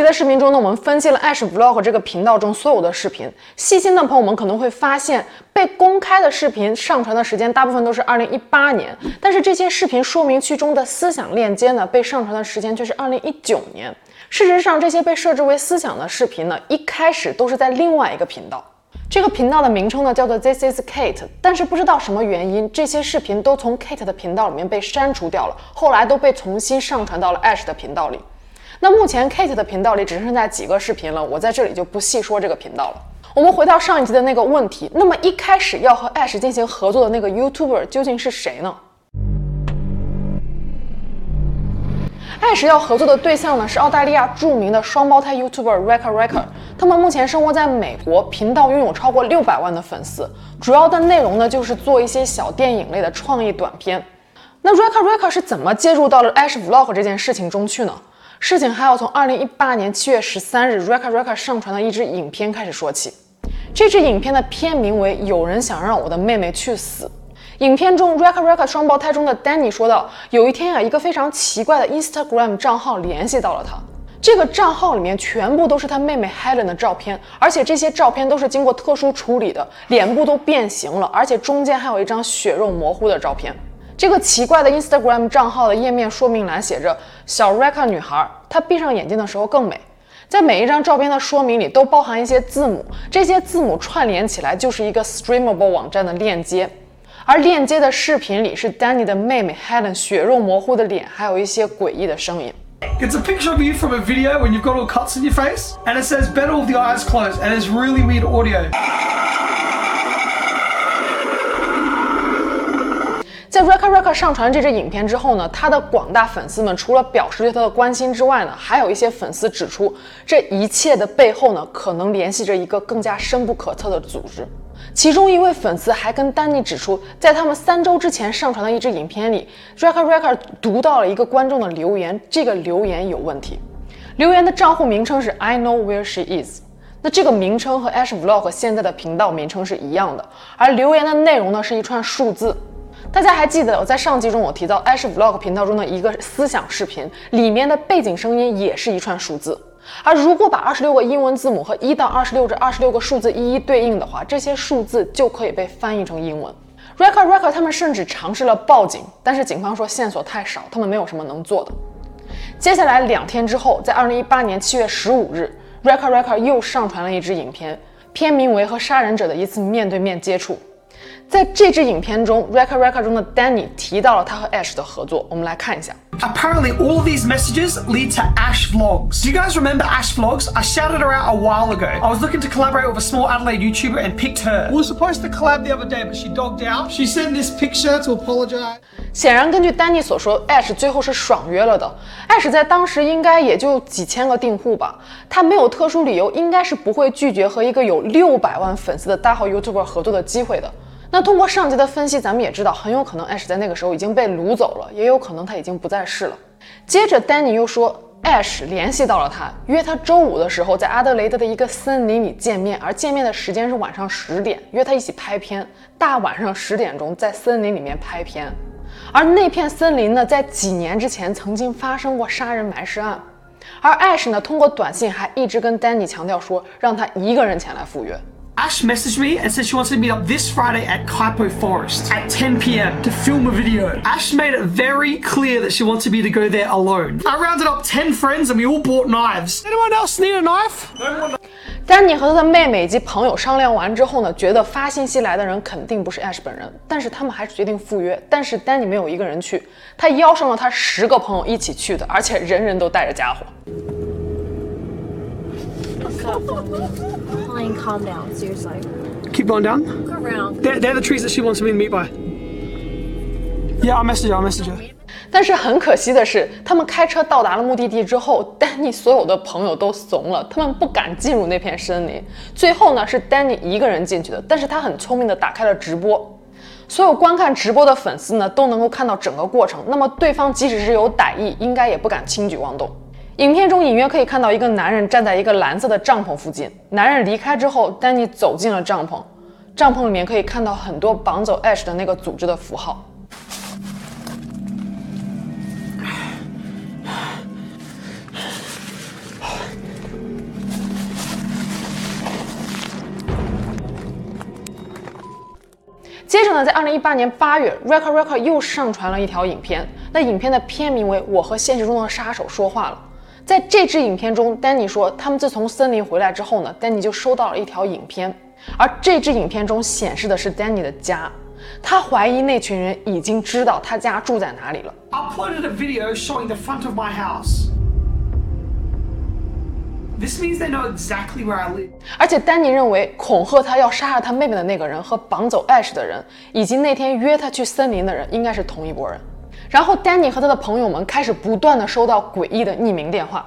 集的视频中呢，我们分析了 Ash Vlog 这个频道中所有的视频。细心的朋友们可能会发现，被公开的视频上传的时间大部分都是2018年，但是这些视频说明区中的思想链接呢，被上传的时间却是2019年。事实上，这些被设置为思想的视频呢，一开始都是在另外一个频道。这个频道的名称呢，叫做 This is Kate，但是不知道什么原因，这些视频都从 Kate 的频道里面被删除掉了，后来都被重新上传到了 Ash 的频道里。那目前 Kate 的频道里只剩下几个视频了，我在这里就不细说这个频道了。我们回到上一集的那个问题，那么一开始要和 Ash 进行合作的那个 YouTuber 究竟是谁呢？Ash 要合作的对象呢是澳大利亚著名的双胞胎 YouTuber Rekha Rekha，他们目前生活在美国，频道拥有超过六百万的粉丝，主要的内容呢就是做一些小电影类的创意短片。那 Rekha Rekha 是怎么介入到了 Ash Vlog 这件事情中去呢？事情还要从二零一八年七月十三日，Rekha Rekha 上传的一支影片开始说起。这支影片的片名为《有人想让我的妹妹去死》。影片中，Rekha Rekha 双胞胎中的 Danny 说道：“有一天啊，一个非常奇怪的 Instagram 账号联系到了他。这个账号里面全部都是他妹妹 Helen 的照片，而且这些照片都是经过特殊处理的，脸部都变形了，而且中间还有一张血肉模糊的照片。”这个奇怪的 Instagram 账号的页面说明栏写着：“小 Reka 女孩，她闭上眼睛的时候更美。”在每一张照片的说明里都包含一些字母，这些字母串联起来就是一个 Streamable 网站的链接。而链接的视频里是 Danny 的妹妹 Helen 血肉模糊的脸，还有一些诡异的声音。It's a picture of you from a video when you've got all cuts in your face, and it says better with the eyes closed, and it's really weird audio. 在 Rekha Rekha 上传这支影片之后呢，他的广大粉丝们除了表示对他的关心之外呢，还有一些粉丝指出，这一切的背后呢，可能联系着一个更加深不可测的组织。其中一位粉丝还跟丹尼指出，在他们三周之前上传的一支影片里，Rekha Rekha 读到了一个观众的留言，这个留言有问题。留言的账户名称是 I know where she is，那这个名称和 Ash Vlog 现在的频道名称是一样的，而留言的内容呢是一串数字。大家还记得我在上集中我提到 Ash Vlog 频道中的一个思想视频，里面的背景声音也是一串数字。而如果把二十六个英文字母和一到二十六这二十六个数字一一对应的话，这些数字就可以被翻译成英文。Rekha Rekha 他们甚至尝试了报警，但是警方说线索太少，他们没有什么能做的。接下来两天之后，在二零一八年七月十五日，Rekha Rekha 又上传了一支影片，片名为《和杀人者的一次面对面接触》。在这支影片中，Rekha Rekha 中的 Danny 提到了他和 Ash 的合作，我们来看一下。Apparently, all of these messages lead to Ash Vlogs. Do you guys remember Ash Vlogs? I shouted her out a while ago. I was looking to collaborate with a small Adelaide YouTuber and picked her. We were supposed to collab the other day, but she dogged out. She sent this picture to apologize. 显然，根据 Danny 所说，Ash 最后是爽约了的。Ash 在当时应该也就几千个订户吧，他没有特殊理由，应该是不会拒绝和一个有六百万粉丝的大号 YouTuber 合作的机会的。 那通过上集的分析，咱们也知道，很有可能 Ash 在那个时候已经被掳走了，也有可能他已经不在世了。接着，Danny 又说，Ash 联系到了他，约他周五的时候在阿德雷德的一个森林里见面，而见面的时间是晚上十点，约他一起拍片，大晚上十点钟在森林里面拍片。而那片森林呢，在几年之前曾经发生过杀人埋尸案，而 Ash 呢，通过短信还一直跟 Danny 强调说，让他一个人前来赴约。Ash messaged me and said she wants to meet up this Friday at Kaipo Forest at 10 p.m. to film a video. Ash made it very clear that she wanted me to go there alone. I rounded up 10 friends and we all bought knives. Anyone else need a knife? No 丹尼和他的妹妹以及朋友商量完之后呢，觉得发信息来的人肯定不是 Ash 本人，但是他们还是决定赴约。但是丹尼没有一个人去，他邀上了他十个朋友一起去的，而且人人都带着家伙。Calm down, seriously. Keep going down. Around. They're, they're the trees that she wants me to meet by. Yeah, I'll message her. I'll message her. 但是很可惜的是，他们开车到达了目的地之后，丹尼所有的朋友都怂了，他们不敢进入那片森林。最后呢，是丹尼一个人进去的，但是他很聪明的打开了直播，所有观看直播的粉丝呢都能够看到整个过程。那么对方即使是有歹意，应该也不敢轻举妄动。影片中隐约可以看到一个男人站在一个蓝色的帐篷附近。男人离开之后，丹尼走进了帐篷，帐篷里面可以看到很多绑走 Ash 的那个组织的符号。接着呢，在二零一八年八月，Rekore Rekore 又上传了一条影片，那影片的片名为《我和现实中的杀手说话了》。在这支影片中，Danny 说，他们自从森林回来之后呢，Danny 就收到了一条影片，而这支影片中显示的是 Danny 的家。他怀疑那群人已经知道他家住在哪里了。Uploaded a video showing the front of my house. This means they know exactly where I live. 而且丹尼认为恐吓他要杀了他妹妹的那个人和绑走 Ash 的人，以及那天约他去森林的人，应该是同一拨人。然后丹尼和他的朋友们开始不断的收到诡异的匿名电话。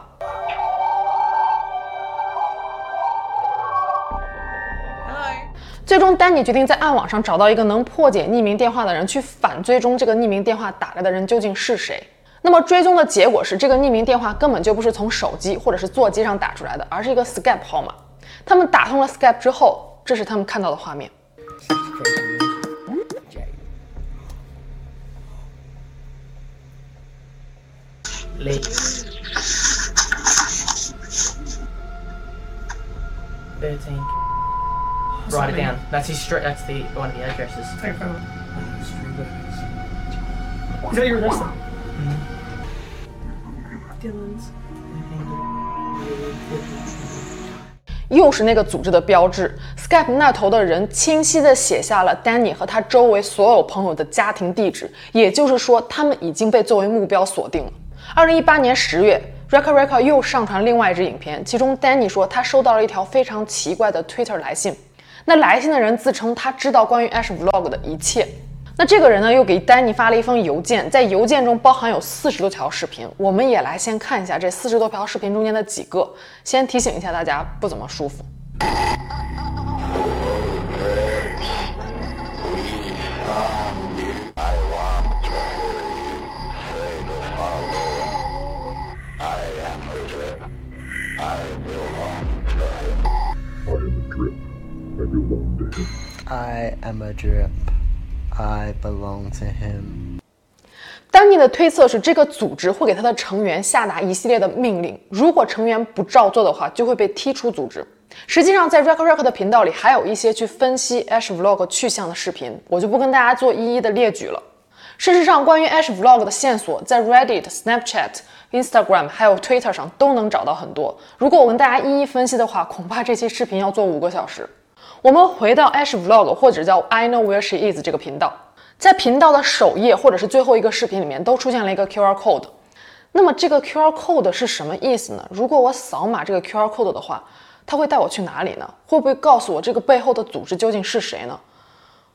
最终，丹尼决定在暗网上找到一个能破解匿名电话的人，去反追踪这个匿名电话打来的人究竟是谁。那么追踪的结果是，这个匿名电话根本就不是从手机或者是座机上打出来的，而是一个 Skype 号码。他们打通了 Skype 之后，这是他们看到的画面。Thirteen. Write it down. That's his street. That's the one of the addresses. Take a photo. Is that your address? Dylan's. 又是那个组织的标志。Skype 那头的人清晰地写下了 Danny 和他周围所有朋友的家庭地址，也就是说，他们已经被作为目标锁定了。 二零一八年十月，Reka Reka 又上传另外一支影片，其中 Danny 说他收到了一条非常奇怪的 Twitter 来信。那来信的人自称他知道关于 Ash Vlog 的一切。那这个人呢，又给丹尼发了一封邮件，在邮件中包含有四十多条视频，我们也来先看一下这四十多条视频中间的几个，先提醒一下大家不怎么舒服。I am a drip. I belong to him. 丹尼的推测是，这个组织会给他的成员下达一系列的命令，如果成员不照做的话，就会被踢出组织。实际上，在 Reka Reka 的频道里还有一些去分析 Ash Vlog 去向的视频，我就不跟大家做一一的列举了。事实上，关于 Ash Vlog 的线索，在 Reddit、Snapchat、Instagram 还有 Twitter 上都能找到很多。如果我跟大家一一分析的话，恐怕这期视频要做五个小时。我们回到 Ash Vlog 或者叫 I Know Where She Is 这个频道，在频道的首页或者是最后一个视频里面都出现了一个 QR code。那么这个 QR code 是什么意思呢？如果我扫码这个 QR code 的话，它会带我去哪里呢？会不会告诉我这个背后的组织究竟是谁呢？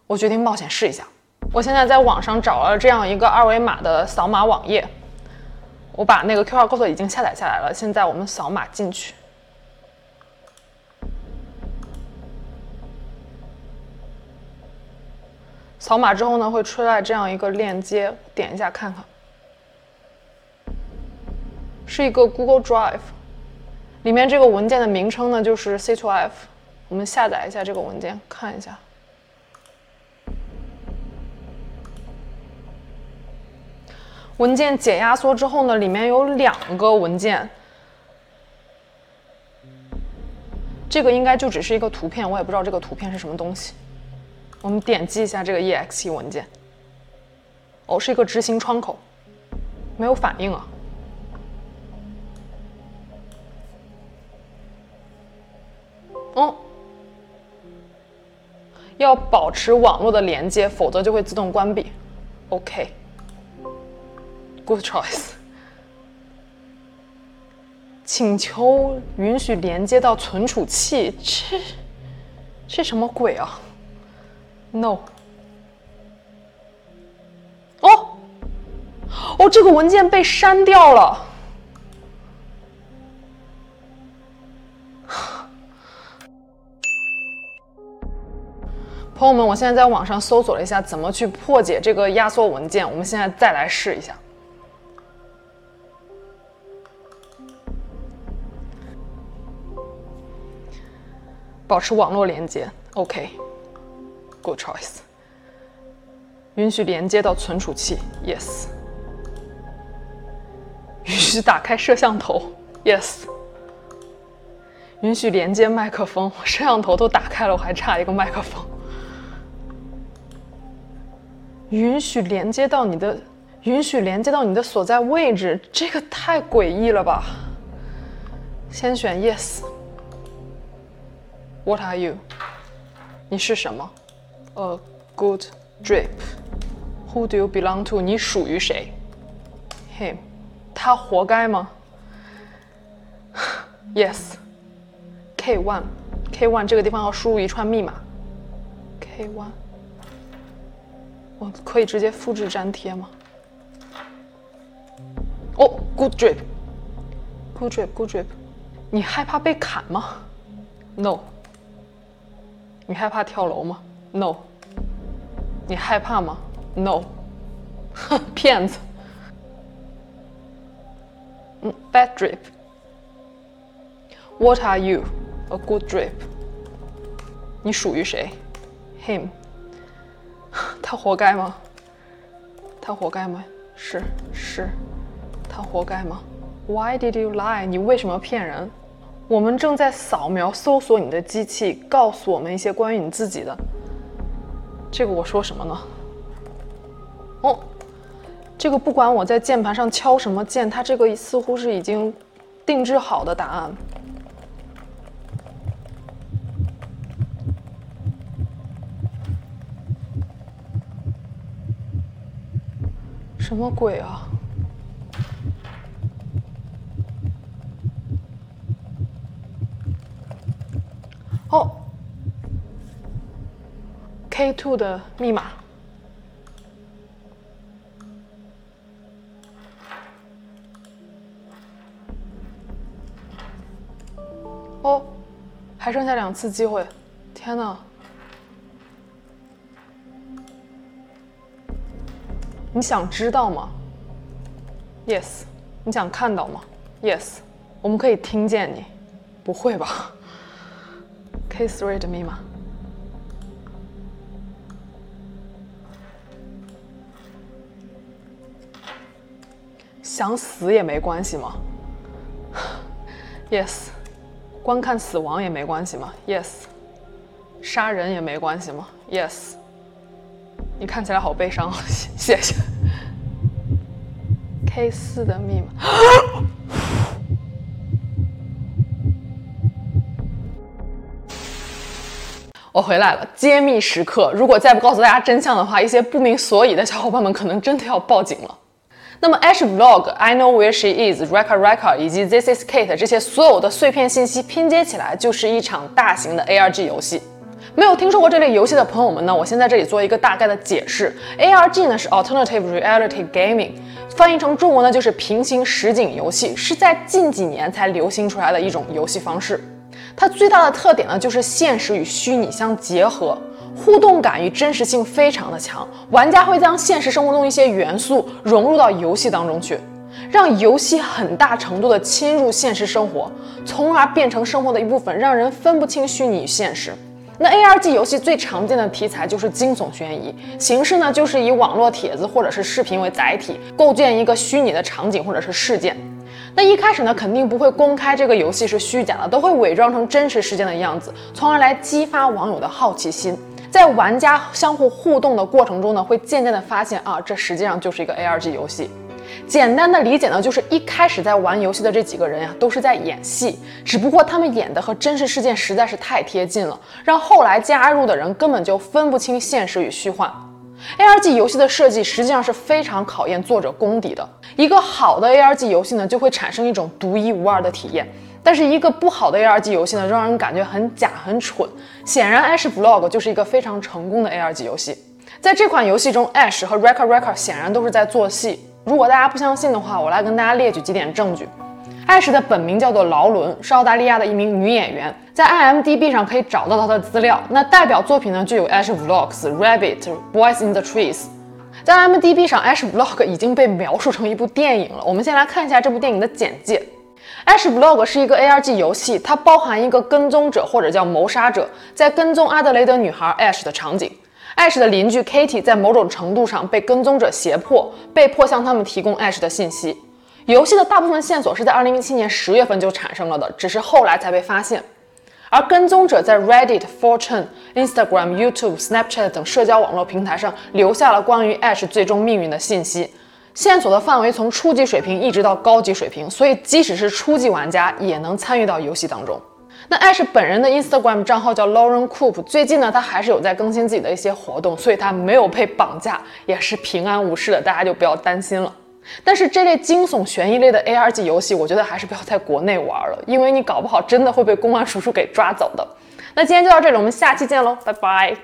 我决定冒险试一下。我现在在网上找了这样一个二维码的扫码网页，我把那个 QR code 已经下载下来了。现在我们扫码进去。扫码之后呢，会出来这样一个链接，点一下看看，是一个 Google Drive，里面这个文件的名称呢就是 C2F，我们下载一下这个文件看一下。文件解压缩之后呢，里面有两个文件，这个应该就只是一个图片，我也不知道这个图片是什么东西。我们点击一下这个 exe 文件，哦，是一个执行窗口，没有反应啊。哦，要保持网络的连接，否则就会自动关闭。OK，Good choice。请求允许连接到存储器，这这什么鬼啊？No。哦，哦，这个文件被删掉了。朋友们，我现在在网上搜索了一下怎么去破解这个压缩文件，我们现在再来试一下。保持网络连接，OK。Good choice。允许连接到存储器，Yes。允许打开摄像头，Yes。允许连接麦克风，摄像头都打开了，我还差一个麦克风。允许连接到你的，允许连接到你的所在位置，这个太诡异了吧？先选 yes。What are you？你是什么？A good drip。Who do you belong to？你属于谁？Him。他活该吗？Yes。K one。K one 这个地方要输入一串密码。K one。我可以直接复制粘贴吗？哦、oh，Good drip。Good drip。Good drip。你害怕被砍吗？No。你害怕跳楼吗？No。你害怕吗？No。哼，骗子。嗯，bad drip。What are you? A good drip。你属于谁？Him。他活该吗？他活该吗？是是，他活该吗？Why did you lie？你为什么骗人？我们正在扫描搜索你的机器，告诉我们一些关于你自己的。这个我说什么呢？哦，这个不管我在键盘上敲什么键，它这个似乎是已经定制好的答案。什么鬼啊？哦 K two 的密码。哦，还剩下两次机会，天哪！你想知道吗？Yes。你想看到吗？Yes。我们可以听见你。不会吧？K three 的密码，想死也没关系吗？Yes，观看死亡也没关系吗？Yes，杀人也没关系吗？Yes，你看起来好悲伤，谢谢。K4 的密码。我回来了，揭秘时刻。如果再不告诉大家真相的话，一些不明所以的小伙伴们可能真的要报警了。那么，Ash Vlog、I Know Where She Is、Rekka Rekka 以及 This Is Kate 这些所有的碎片信息拼接起来，就是一场大型的 ARG 游戏。没有听说过这类游戏的朋友们呢，我先在这里做一个大概的解释。ARG 呢是 Alternative Reality Gaming，翻译成中文呢就是平行实景游戏，是在近几年才流行出来的一种游戏方式。它最大的特点呢，就是现实与虚拟相结合，互动感与真实性非常的强。玩家会将现实生活中一些元素融入到游戏当中去，让游戏很大程度的侵入现实生活，从而变成生活的一部分，让人分不清虚拟与现实。那 ARG 游戏最常见的题材就是惊悚悬疑，形式呢就是以网络帖子或者是视频为载体，构建一个虚拟的场景或者是事件。那一开始呢，肯定不会公开这个游戏是虚假的，都会伪装成真实事件的样子，从而来激发网友的好奇心。在玩家相互互动的过程中呢，会渐渐的发现啊，这实际上就是一个 ARG 游戏。简单的理解呢，就是一开始在玩游戏的这几个人呀，都是在演戏，只不过他们演的和真实事件实在是太贴近了，让后来加入的人根本就分不清现实与虚幻。ARG 游戏的设计实际上是非常考验作者功底的。一个好的 ARG 游戏呢，就会产生一种独一无二的体验；但是一个不好的 ARG 游戏呢，就让人感觉很假、很蠢。显然，Ash Vlog 就是一个非常成功的 ARG 游戏。在这款游戏中，Ash 和 Rekka Rekka 显然都是在做戏。如果大家不相信的话，我来跟大家列举几点证据。Ash 的本名叫做劳伦，是澳大利亚的一名女演员，在 IMDB 上可以找到她的资料。那代表作品呢，就有 Ash Vlogs、Rabbit、Boys in the Trees。在 IMDB 上，Ash Vlog 已经被描述成一部电影了。我们先来看一下这部电影的简介。Ash Vlog 是一个 ARG 游戏，它包含一个跟踪者或者叫谋杀者，在跟踪阿德雷德女孩 Ash 的场景。Ash 的邻居 Katie 在某种程度上被跟踪者胁迫，被迫向他们提供 Ash 的信息。游戏的大部分线索是在2017年10月份就产生了的，只是后来才被发现。而跟踪者在 Reddit、4chan、Instagram、YouTube、Snapchat 等社交网络平台上留下了关于 Ash 最终命运的信息，线索的范围从初级水平一直到高级水平，所以即使是初级玩家也能参与到游戏当中。那 Ash 本人的 Instagram 账号叫 Lauren Coop，最近呢他还是有在更新自己的一些活动，所以他没有被绑架，也是平安无事的，大家就不要担心了。但是这类惊悚悬疑类的 ARG 游戏，我觉得还是不要在国内玩了，因为你搞不好真的会被公安叔叔给抓走的。那今天就到这里，我们下期见喽，拜拜。